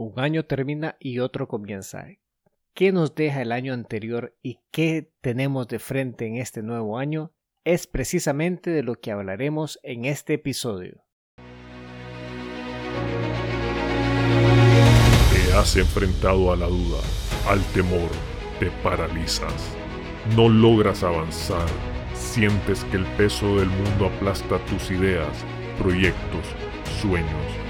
Un año termina y otro comienza. ¿Qué nos deja el año anterior y qué tenemos de frente en este nuevo año? Es precisamente de lo que hablaremos en este episodio. Te has enfrentado a la duda, al temor, te paralizas. No logras avanzar, sientes que el peso del mundo aplasta tus ideas, proyectos, sueños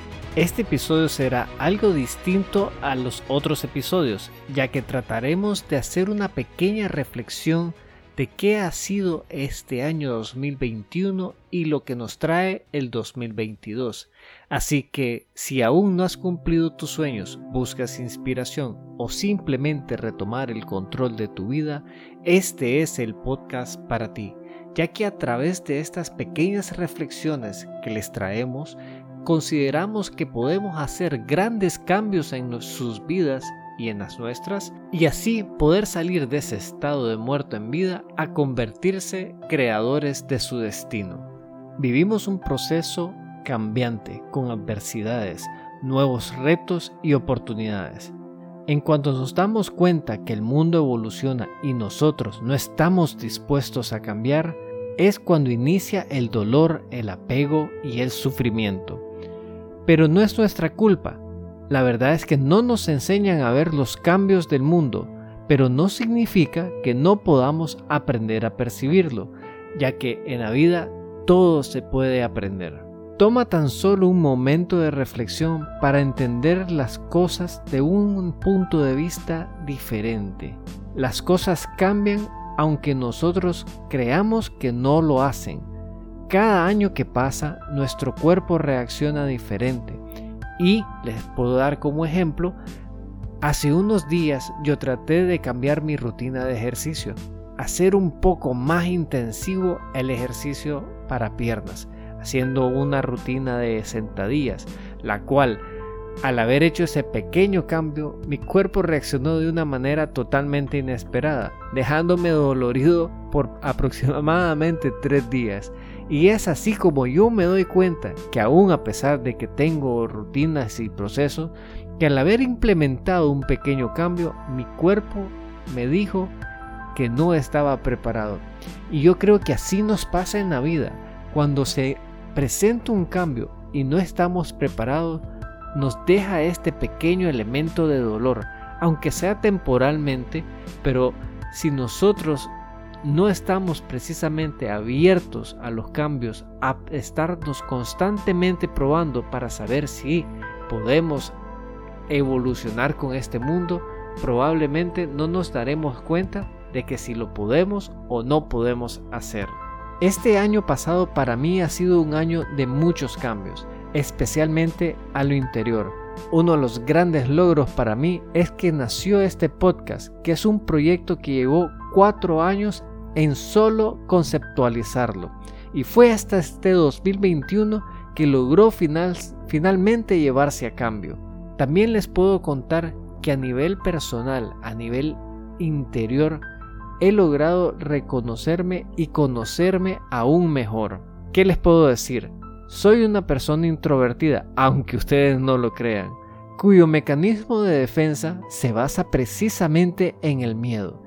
este episodio será algo distinto a los otros episodios, ya que trataremos de hacer una pequeña reflexión de qué ha sido este año 2021 y lo que nos trae el 2022. Así que si aún no has cumplido tus sueños, buscas inspiración o simplemente retomar el control de tu vida, este es el podcast para ti, ya que a través de estas pequeñas reflexiones que les traemos, consideramos que podemos hacer grandes cambios en sus vidas y en las nuestras, y así poder salir de ese estado de muerto en vida a convertirse creadores de su destino. Vivimos un proceso cambiante, con adversidades, nuevos retos y oportunidades. En cuanto nos damos cuenta que el mundo evoluciona y nosotros no estamos dispuestos a cambiar, es cuando inicia el dolor, el apego y el sufrimiento. Pero no es nuestra culpa. La verdad es que no nos enseñan a ver los cambios del mundo, pero no significa que no podamos aprender a percibirlo, ya que en la vida todo se puede aprender. Toma tan solo un momento de reflexión para entender las cosas de un punto de vista diferente. Las cosas cambian aunque nosotros creamos que no lo hacen cada año que pasa, nuestro cuerpo reacciona diferente. Y les puedo dar como ejemplo, hace unos días yo traté de cambiar mi rutina de ejercicio, hacer un poco más intensivo el ejercicio para piernas, haciendo una rutina de sentadillas, la cual al haber hecho ese pequeño cambio, mi cuerpo reaccionó de una manera totalmente inesperada, dejándome dolorido por aproximadamente tres días y es así como yo me doy cuenta que aún a pesar de que tengo rutinas y procesos, que al haber implementado un pequeño cambio, mi cuerpo me dijo que no estaba preparado. Y yo creo que así nos pasa en la vida. Cuando se presenta un cambio y no estamos preparados, nos deja este pequeño elemento de dolor, aunque sea temporalmente, pero si nosotros no estamos precisamente abiertos a los cambios, a estarnos constantemente probando para saber si podemos evolucionar con este mundo, probablemente no nos daremos cuenta de que si lo podemos o no podemos hacer. Este año pasado para mí ha sido un año de muchos cambios, especialmente a lo interior. Uno de los grandes logros para mí es que nació este podcast, que es un proyecto que llevó cuatro años en solo conceptualizarlo. Y fue hasta este 2021 que logró finalmente llevarse a cambio. También les puedo contar que a nivel personal, a nivel interior, he logrado reconocerme y conocerme aún mejor. ¿Qué les puedo decir? Soy una persona introvertida, aunque ustedes no lo crean, cuyo mecanismo de defensa se basa precisamente en el miedo.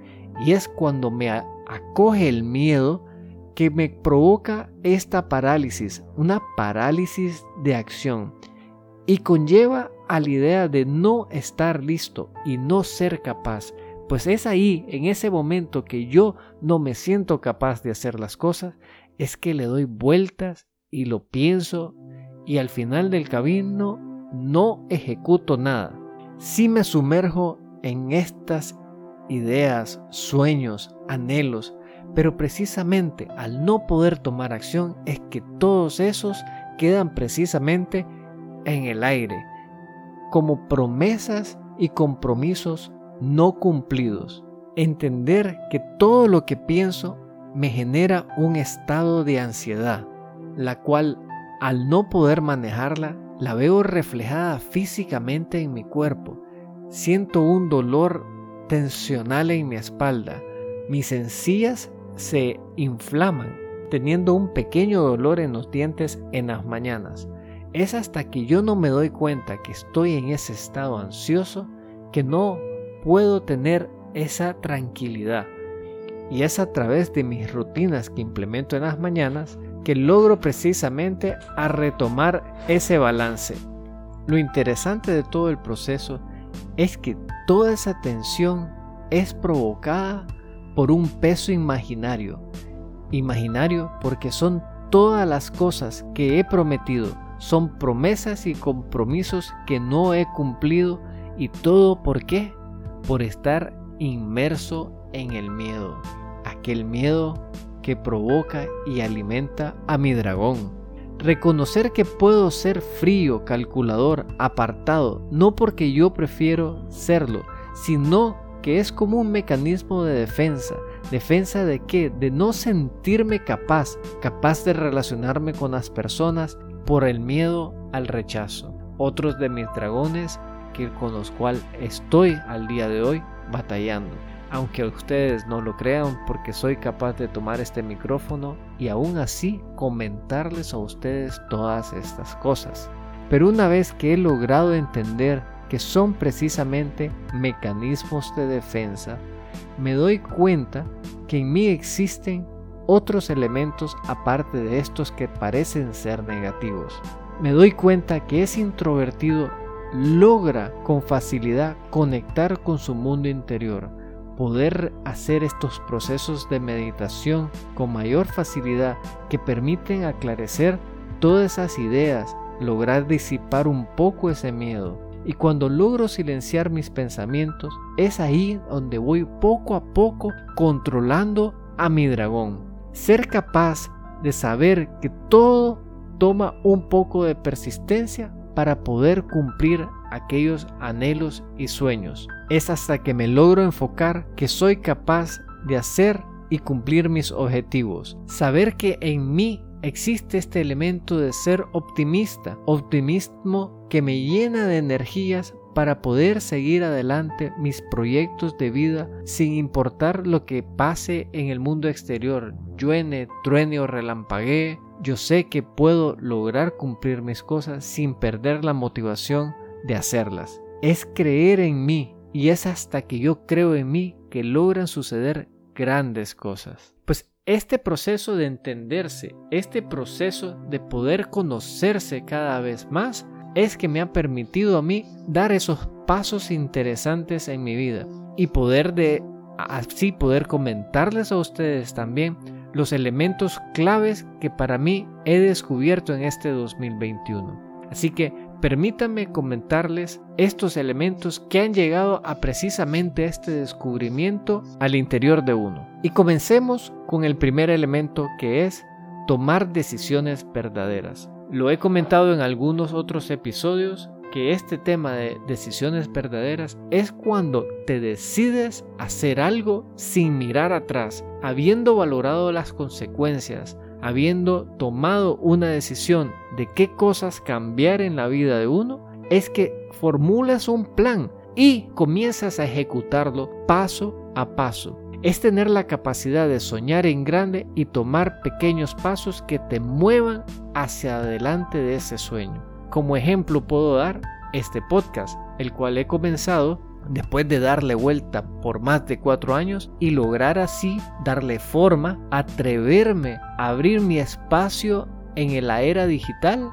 Y es cuando me acoge el miedo que me provoca esta parálisis, una parálisis de acción, y conlleva a la idea de no estar listo y no ser capaz, pues es ahí, en ese momento que yo no me siento capaz de hacer las cosas, es que le doy vueltas y lo pienso y al final del camino no ejecuto nada. Si me sumerjo en estas ideas, sueños, anhelos, pero precisamente al no poder tomar acción es que todos esos quedan precisamente en el aire, como promesas y compromisos no cumplidos. Entender que todo lo que pienso me genera un estado de ansiedad, la cual al no poder manejarla, la veo reflejada físicamente en mi cuerpo. Siento un dolor tensional en mi espalda. Mis encías se inflaman, teniendo un pequeño dolor en los dientes en las mañanas. Es hasta que yo no me doy cuenta que estoy en ese estado ansioso que no puedo tener esa tranquilidad. Y es a través de mis rutinas que implemento en las mañanas que logro precisamente a retomar ese balance. Lo interesante de todo el proceso es que toda esa tensión es provocada por un peso imaginario. Imaginario porque son todas las cosas que he prometido, son promesas y compromisos que no he cumplido y todo por qué? Por estar inmerso en el miedo. Aquel miedo que provoca y alimenta a mi dragón. Reconocer que puedo ser frío, calculador, apartado, no porque yo prefiero serlo, sino que es como un mecanismo de defensa. ¿Defensa de qué? De no sentirme capaz, capaz de relacionarme con las personas por el miedo al rechazo. Otros de mis dragones que con los cuales estoy al día de hoy batallando aunque ustedes no lo crean porque soy capaz de tomar este micrófono y aún así comentarles a ustedes todas estas cosas. Pero una vez que he logrado entender que son precisamente mecanismos de defensa, me doy cuenta que en mí existen otros elementos aparte de estos que parecen ser negativos. Me doy cuenta que ese introvertido logra con facilidad conectar con su mundo interior, poder hacer estos procesos de meditación con mayor facilidad que permiten aclarecer todas esas ideas, lograr disipar un poco ese miedo. Y cuando logro silenciar mis pensamientos, es ahí donde voy poco a poco controlando a mi dragón. Ser capaz de saber que todo toma un poco de persistencia para poder cumplir aquellos anhelos y sueños. Es hasta que me logro enfocar que soy capaz de hacer y cumplir mis objetivos. Saber que en mí existe este elemento de ser optimista, optimismo que me llena de energías para poder seguir adelante mis proyectos de vida sin importar lo que pase en el mundo exterior, lluene, truene o relampaguee, yo sé que puedo lograr cumplir mis cosas sin perder la motivación de hacerlas. Es creer en mí y es hasta que yo creo en mí que logran suceder grandes cosas. Pues este proceso de entenderse, este proceso de poder conocerse cada vez más, es que me ha permitido a mí dar esos pasos interesantes en mi vida y poder de así poder comentarles a ustedes también los elementos claves que para mí he descubierto en este 2021. Así que permítanme comentarles estos elementos que han llegado a precisamente este descubrimiento al interior de uno. Y comencemos con el primer elemento que es tomar decisiones verdaderas. Lo he comentado en algunos otros episodios que este tema de decisiones verdaderas es cuando te decides hacer algo sin mirar atrás, habiendo valorado las consecuencias, habiendo tomado una decisión de qué cosas cambiar en la vida de uno, es que formulas un plan y comienzas a ejecutarlo paso a paso. Es tener la capacidad de soñar en grande y tomar pequeños pasos que te muevan hacia adelante de ese sueño. Como ejemplo puedo dar este podcast, el cual he comenzado después de darle vuelta por más de cuatro años y lograr así darle forma, atreverme a abrir mi espacio en la era digital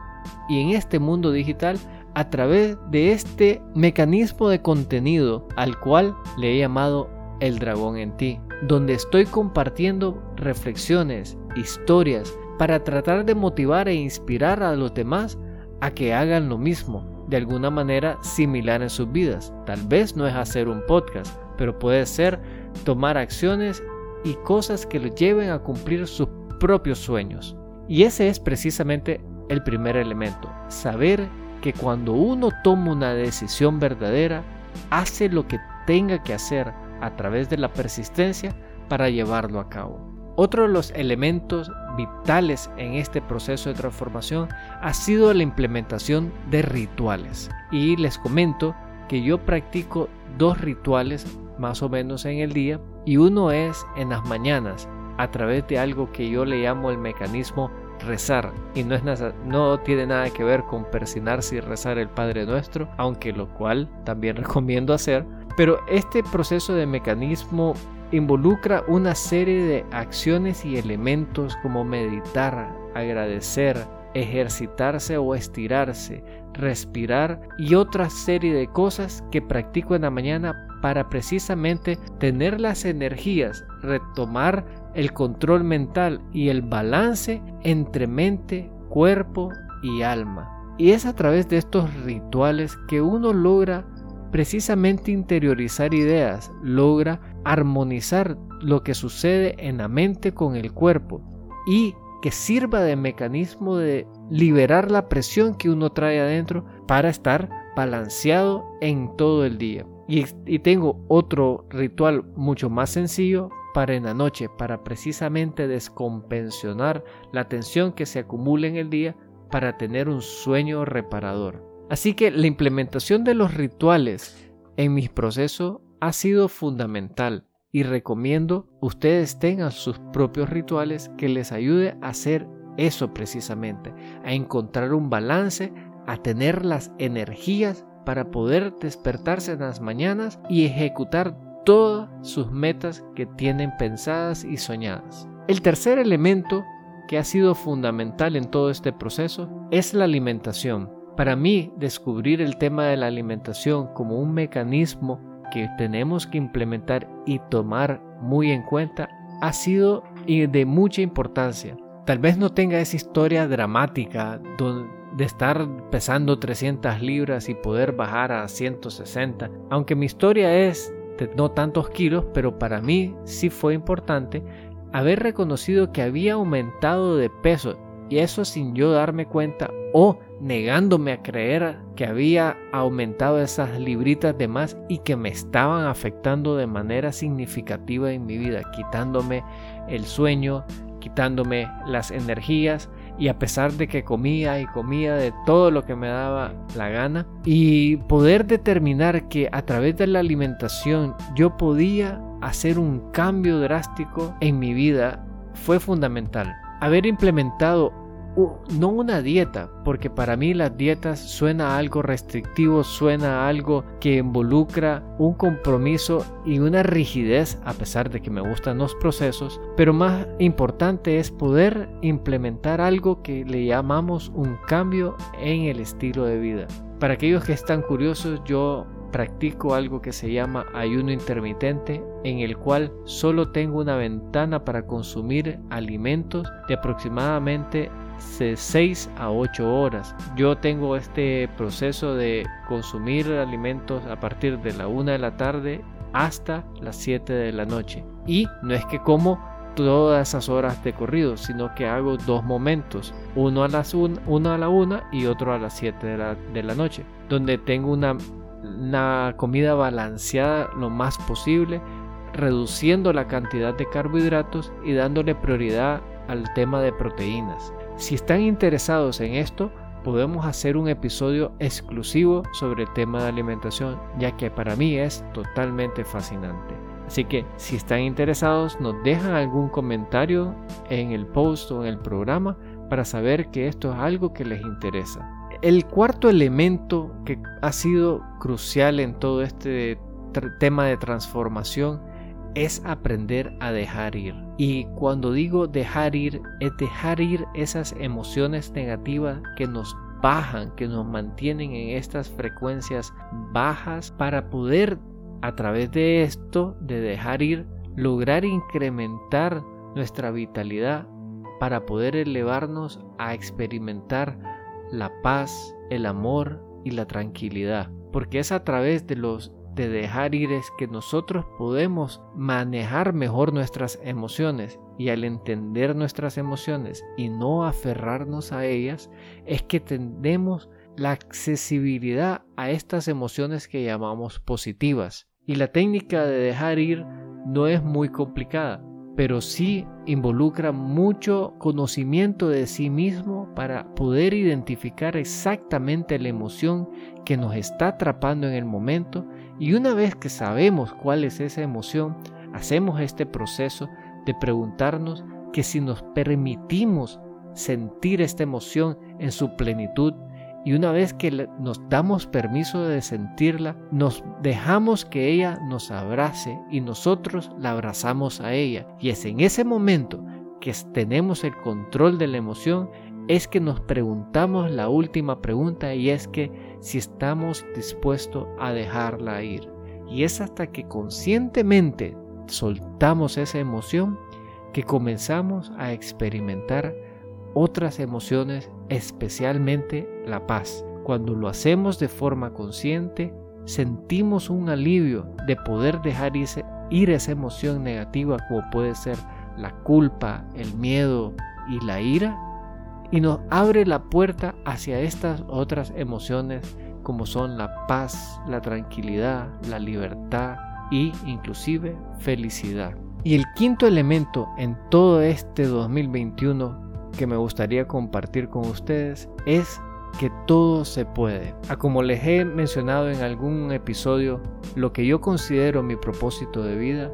y en este mundo digital a través de este mecanismo de contenido al cual le he llamado El dragón en ti, donde estoy compartiendo reflexiones, historias, para tratar de motivar e inspirar a los demás a que hagan lo mismo, de alguna manera similar en sus vidas. Tal vez no es hacer un podcast, pero puede ser tomar acciones y cosas que los lleven a cumplir sus propios sueños. Y ese es precisamente el primer elemento, saber que cuando uno toma una decisión verdadera, hace lo que tenga que hacer a través de la persistencia para llevarlo a cabo. Otro de los elementos vitales en este proceso de transformación ha sido la implementación de rituales. Y les comento que yo practico dos rituales más o menos en el día y uno es en las mañanas a través de algo que yo le llamo el mecanismo rezar y no, es no tiene nada que ver con persinarse y rezar el Padre Nuestro, aunque lo cual también recomiendo hacer, pero este proceso de mecanismo involucra una serie de acciones y elementos como meditar, agradecer, ejercitarse o estirarse, respirar y otra serie de cosas que practico en la mañana para precisamente tener las energías, retomar el control mental y el balance entre mente, cuerpo y alma. Y es a través de estos rituales que uno logra precisamente interiorizar ideas, logra armonizar lo que sucede en la mente con el cuerpo y que sirva de mecanismo de liberar la presión que uno trae adentro para estar balanceado en todo el día. Y, y, tengo otro ritual mucho más sencillo para en la noche, para precisamente descompensionar la tensión que se acumula en el día para tener un sueño reparador. Así que la implementación de los rituales en mis procesos ha sido fundamental y recomiendo ustedes tengan sus propios rituales que les ayude a hacer eso precisamente, a encontrar un balance, a tener las energías para poder despertarse en las mañanas y ejecutar todas sus metas que tienen pensadas y soñadas. El tercer elemento que ha sido fundamental en todo este proceso es la alimentación. Para mí, descubrir el tema de la alimentación como un mecanismo que tenemos que implementar y tomar muy en cuenta ha sido de mucha importancia. Tal vez no tenga esa historia dramática de estar pesando 300 libras y poder bajar a 160, aunque mi historia es de no tantos kilos, pero para mí sí fue importante haber reconocido que había aumentado de peso y eso sin yo darme cuenta o negándome a creer que había aumentado esas libritas de más y que me estaban afectando de manera significativa en mi vida, quitándome el sueño, quitándome las energías y a pesar de que comía y comía de todo lo que me daba la gana y poder determinar que a través de la alimentación yo podía hacer un cambio drástico en mi vida fue fundamental. Haber implementado no una dieta, porque para mí las dietas suena algo restrictivo, suena algo que involucra un compromiso y una rigidez, a pesar de que me gustan los procesos, pero más importante es poder implementar algo que le llamamos un cambio en el estilo de vida. Para aquellos que están curiosos, yo practico algo que se llama ayuno intermitente, en el cual solo tengo una ventana para consumir alimentos de aproximadamente 6 a 8 horas. Yo tengo este proceso de consumir alimentos a partir de la 1 de la tarde hasta las 7 de la noche. Y no es que como todas esas horas de corrido, sino que hago dos momentos, uno a, las uno a la 1 y otro a las 7 de la, noche, donde tengo una comida balanceada lo más posible, reduciendo la cantidad de carbohidratos y dándole prioridad al tema de proteínas. Si están interesados en esto, podemos hacer un episodio exclusivo sobre el tema de alimentación, ya que para mí es totalmente fascinante. Así que si están interesados, nos dejan algún comentario en el post o en el programa para saber que esto es algo que les interesa. El cuarto elemento que ha sido crucial en todo este tema de transformación es aprender a dejar ir. Y cuando digo dejar ir, es dejar ir esas emociones negativas que nos bajan, que nos mantienen en estas frecuencias bajas para poder a través de esto, de dejar ir, lograr incrementar nuestra vitalidad para poder elevarnos a experimentar la paz, el amor y la tranquilidad. Porque es a través de los de dejar ir es que nosotros podemos manejar mejor nuestras emociones y al entender nuestras emociones y no aferrarnos a ellas es que tendemos la accesibilidad a estas emociones que llamamos positivas. Y la técnica de dejar ir no es muy complicada, pero sí involucra mucho conocimiento de sí mismo para poder identificar exactamente la emoción que nos está atrapando en el momento y una vez que sabemos cuál es esa emoción, hacemos este proceso de preguntarnos que si nos permitimos sentir esta emoción en su plenitud y una vez que nos damos permiso de sentirla, nos dejamos que ella nos abrace y nosotros la abrazamos a ella. Y es en ese momento que tenemos el control de la emoción, es que nos preguntamos la última pregunta y es que si estamos dispuestos a dejarla ir. Y es hasta que conscientemente soltamos esa emoción que comenzamos a experimentar otras emociones, especialmente la paz. Cuando lo hacemos de forma consciente, sentimos un alivio de poder dejar ir esa emoción negativa como puede ser la culpa, el miedo y la ira y nos abre la puerta hacia estas otras emociones como son la paz, la tranquilidad, la libertad e inclusive felicidad. Y el quinto elemento en todo este 2021 que me gustaría compartir con ustedes es que todo se puede. A como les he mencionado en algún episodio, lo que yo considero mi propósito de vida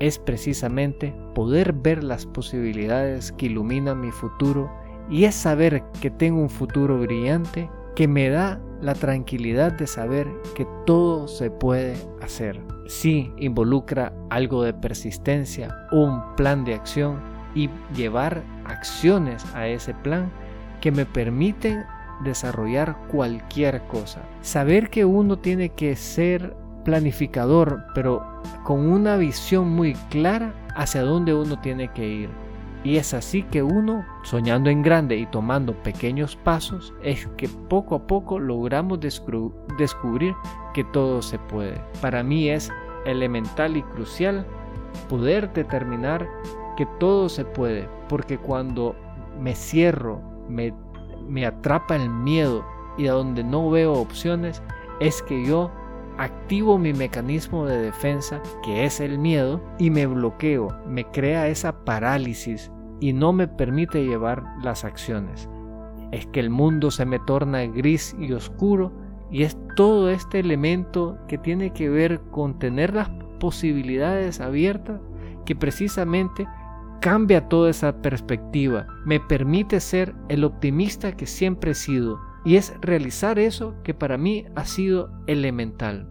es precisamente poder ver las posibilidades que iluminan mi futuro y es saber que tengo un futuro brillante que me da la tranquilidad de saber que todo se puede hacer. Sí involucra algo de persistencia, un plan de acción y llevar acciones a ese plan que me permiten desarrollar cualquier cosa. Saber que uno tiene que ser planificador, pero con una visión muy clara hacia dónde uno tiene que ir. Y es así que uno, soñando en grande y tomando pequeños pasos, es que poco a poco logramos descubrir que todo se puede. Para mí es elemental y crucial poder determinar que todo se puede, porque cuando me cierro, me, me atrapa el miedo y a donde no veo opciones, es que yo activo mi mecanismo de defensa, que es el miedo, y me bloqueo, me crea esa parálisis y no me permite llevar las acciones. Es que el mundo se me torna gris y oscuro y es todo este elemento que tiene que ver con tener las posibilidades abiertas que precisamente cambia toda esa perspectiva, me permite ser el optimista que siempre he sido y es realizar eso que para mí ha sido elemental.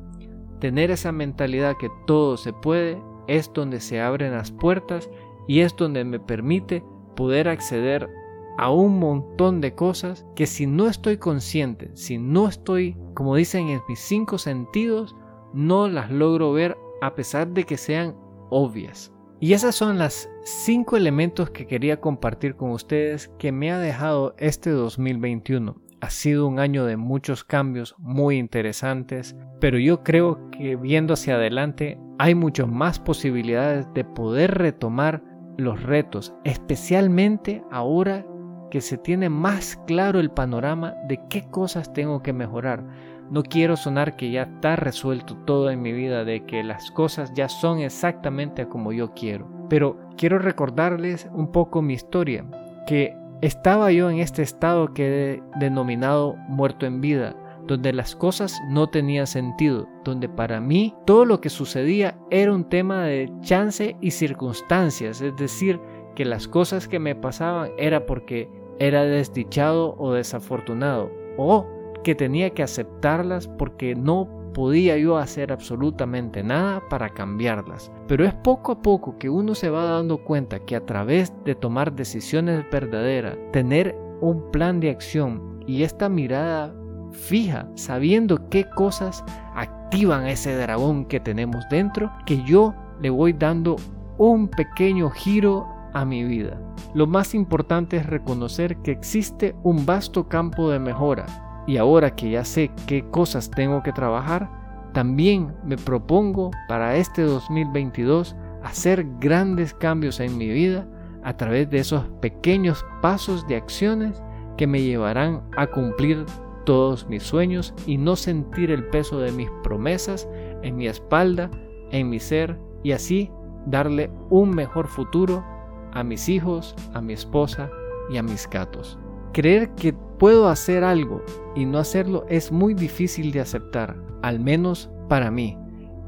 Tener esa mentalidad que todo se puede es donde se abren las puertas y es donde me permite poder acceder a un montón de cosas que si no estoy consciente, si no estoy, como dicen en mis cinco sentidos, no las logro ver a pesar de que sean obvias. Y esas son las cinco elementos que quería compartir con ustedes que me ha dejado este 2021. Ha sido un año de muchos cambios muy interesantes, pero yo creo que viendo hacia adelante hay muchas más posibilidades de poder retomar los retos, especialmente ahora que se tiene más claro el panorama de qué cosas tengo que mejorar no quiero sonar que ya está resuelto todo en mi vida, de que las cosas ya son exactamente como yo quiero. Pero quiero recordarles un poco mi historia, que estaba yo en este estado que he denominado muerto en vida, donde las cosas no tenían sentido, donde para mí todo lo que sucedía era un tema de chance y circunstancias, es decir, que las cosas que me pasaban era porque era desdichado o desafortunado, o que tenía que aceptarlas porque no podía yo hacer absolutamente nada para cambiarlas. Pero es poco a poco que uno se va dando cuenta que a través de tomar decisiones verdaderas, tener un plan de acción y esta mirada fija, sabiendo qué cosas activan ese dragón que tenemos dentro, que yo le voy dando un pequeño giro a mi vida. Lo más importante es reconocer que existe un vasto campo de mejora y ahora que ya sé qué cosas tengo que trabajar, también me propongo para este 2022 hacer grandes cambios en mi vida a través de esos pequeños pasos de acciones que me llevarán a cumplir todos mis sueños y no sentir el peso de mis promesas en mi espalda, en mi ser y así darle un mejor futuro a mis hijos, a mi esposa y a mis gatos. Creer que puedo hacer algo y no hacerlo es muy difícil de aceptar, al menos para mí.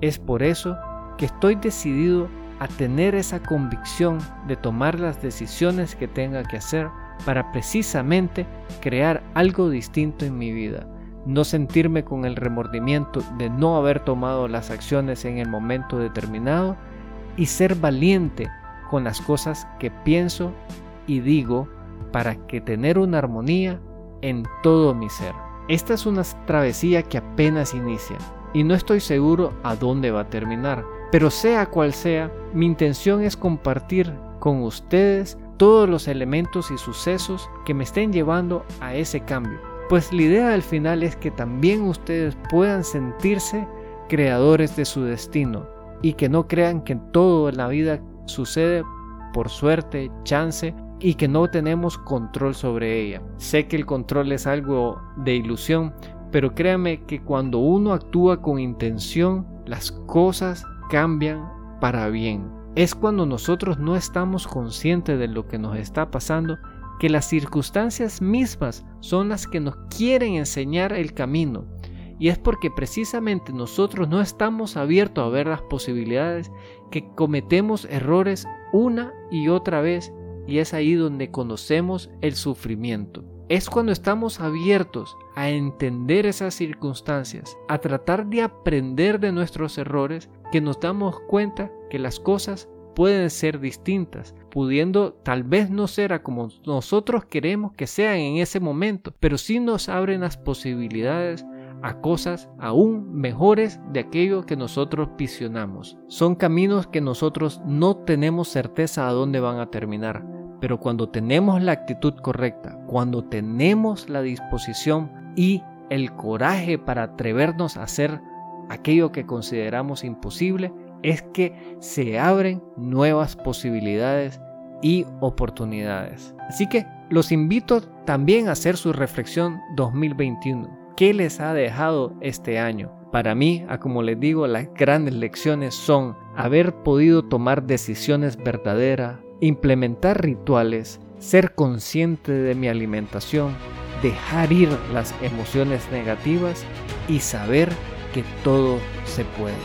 Es por eso que estoy decidido a tener esa convicción de tomar las decisiones que tenga que hacer para precisamente crear algo distinto en mi vida. No sentirme con el remordimiento de no haber tomado las acciones en el momento determinado y ser valiente con las cosas que pienso y digo para que tener una armonía en todo mi ser. Esta es una travesía que apenas inicia y no estoy seguro a dónde va a terminar, pero sea cual sea, mi intención es compartir con ustedes todos los elementos y sucesos que me estén llevando a ese cambio. Pues la idea al final es que también ustedes puedan sentirse creadores de su destino y que no crean que todo en la vida sucede por suerte, chance y que no tenemos control sobre ella. Sé que el control es algo de ilusión, pero créame que cuando uno actúa con intención, las cosas cambian para bien es cuando nosotros no estamos conscientes de lo que nos está pasando que las circunstancias mismas son las que nos quieren enseñar el camino. Y es porque precisamente nosotros no estamos abiertos a ver las posibilidades que cometemos errores una y otra vez y es ahí donde conocemos el sufrimiento. Es cuando estamos abiertos a entender esas circunstancias, a tratar de aprender de nuestros errores, que nos damos cuenta que las cosas pueden ser distintas, pudiendo tal vez no ser a como nosotros queremos que sean en ese momento, pero sí nos abren las posibilidades a cosas aún mejores de aquello que nosotros visionamos. Son caminos que nosotros no tenemos certeza a dónde van a terminar, pero cuando tenemos la actitud correcta, cuando tenemos la disposición y el coraje para atrevernos a hacer aquello que consideramos imposible, es que se abren nuevas posibilidades y oportunidades. Así que los invito también a hacer su reflexión 2021. ¿Qué les ha dejado este año? Para mí, como les digo, las grandes lecciones son haber podido tomar decisiones verdaderas, implementar rituales, ser consciente de mi alimentación, dejar ir las emociones negativas y saber que todo se puede.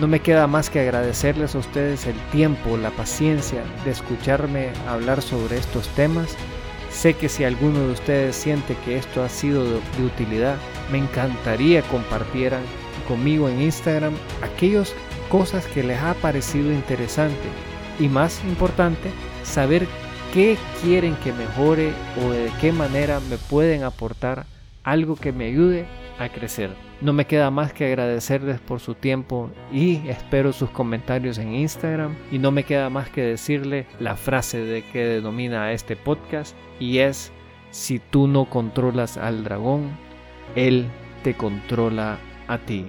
No me queda más que agradecerles a ustedes el tiempo, la paciencia de escucharme hablar sobre estos temas. Sé que si alguno de ustedes siente que esto ha sido de utilidad, me encantaría compartieran conmigo en Instagram aquellas cosas que les ha parecido interesante y más importante, saber qué quieren que mejore o de qué manera me pueden aportar algo que me ayude a crecer. No me queda más que agradecerles por su tiempo y espero sus comentarios en Instagram. Y no me queda más que decirle la frase de que denomina a este podcast y es, si tú no controlas al dragón, él te controla a ti.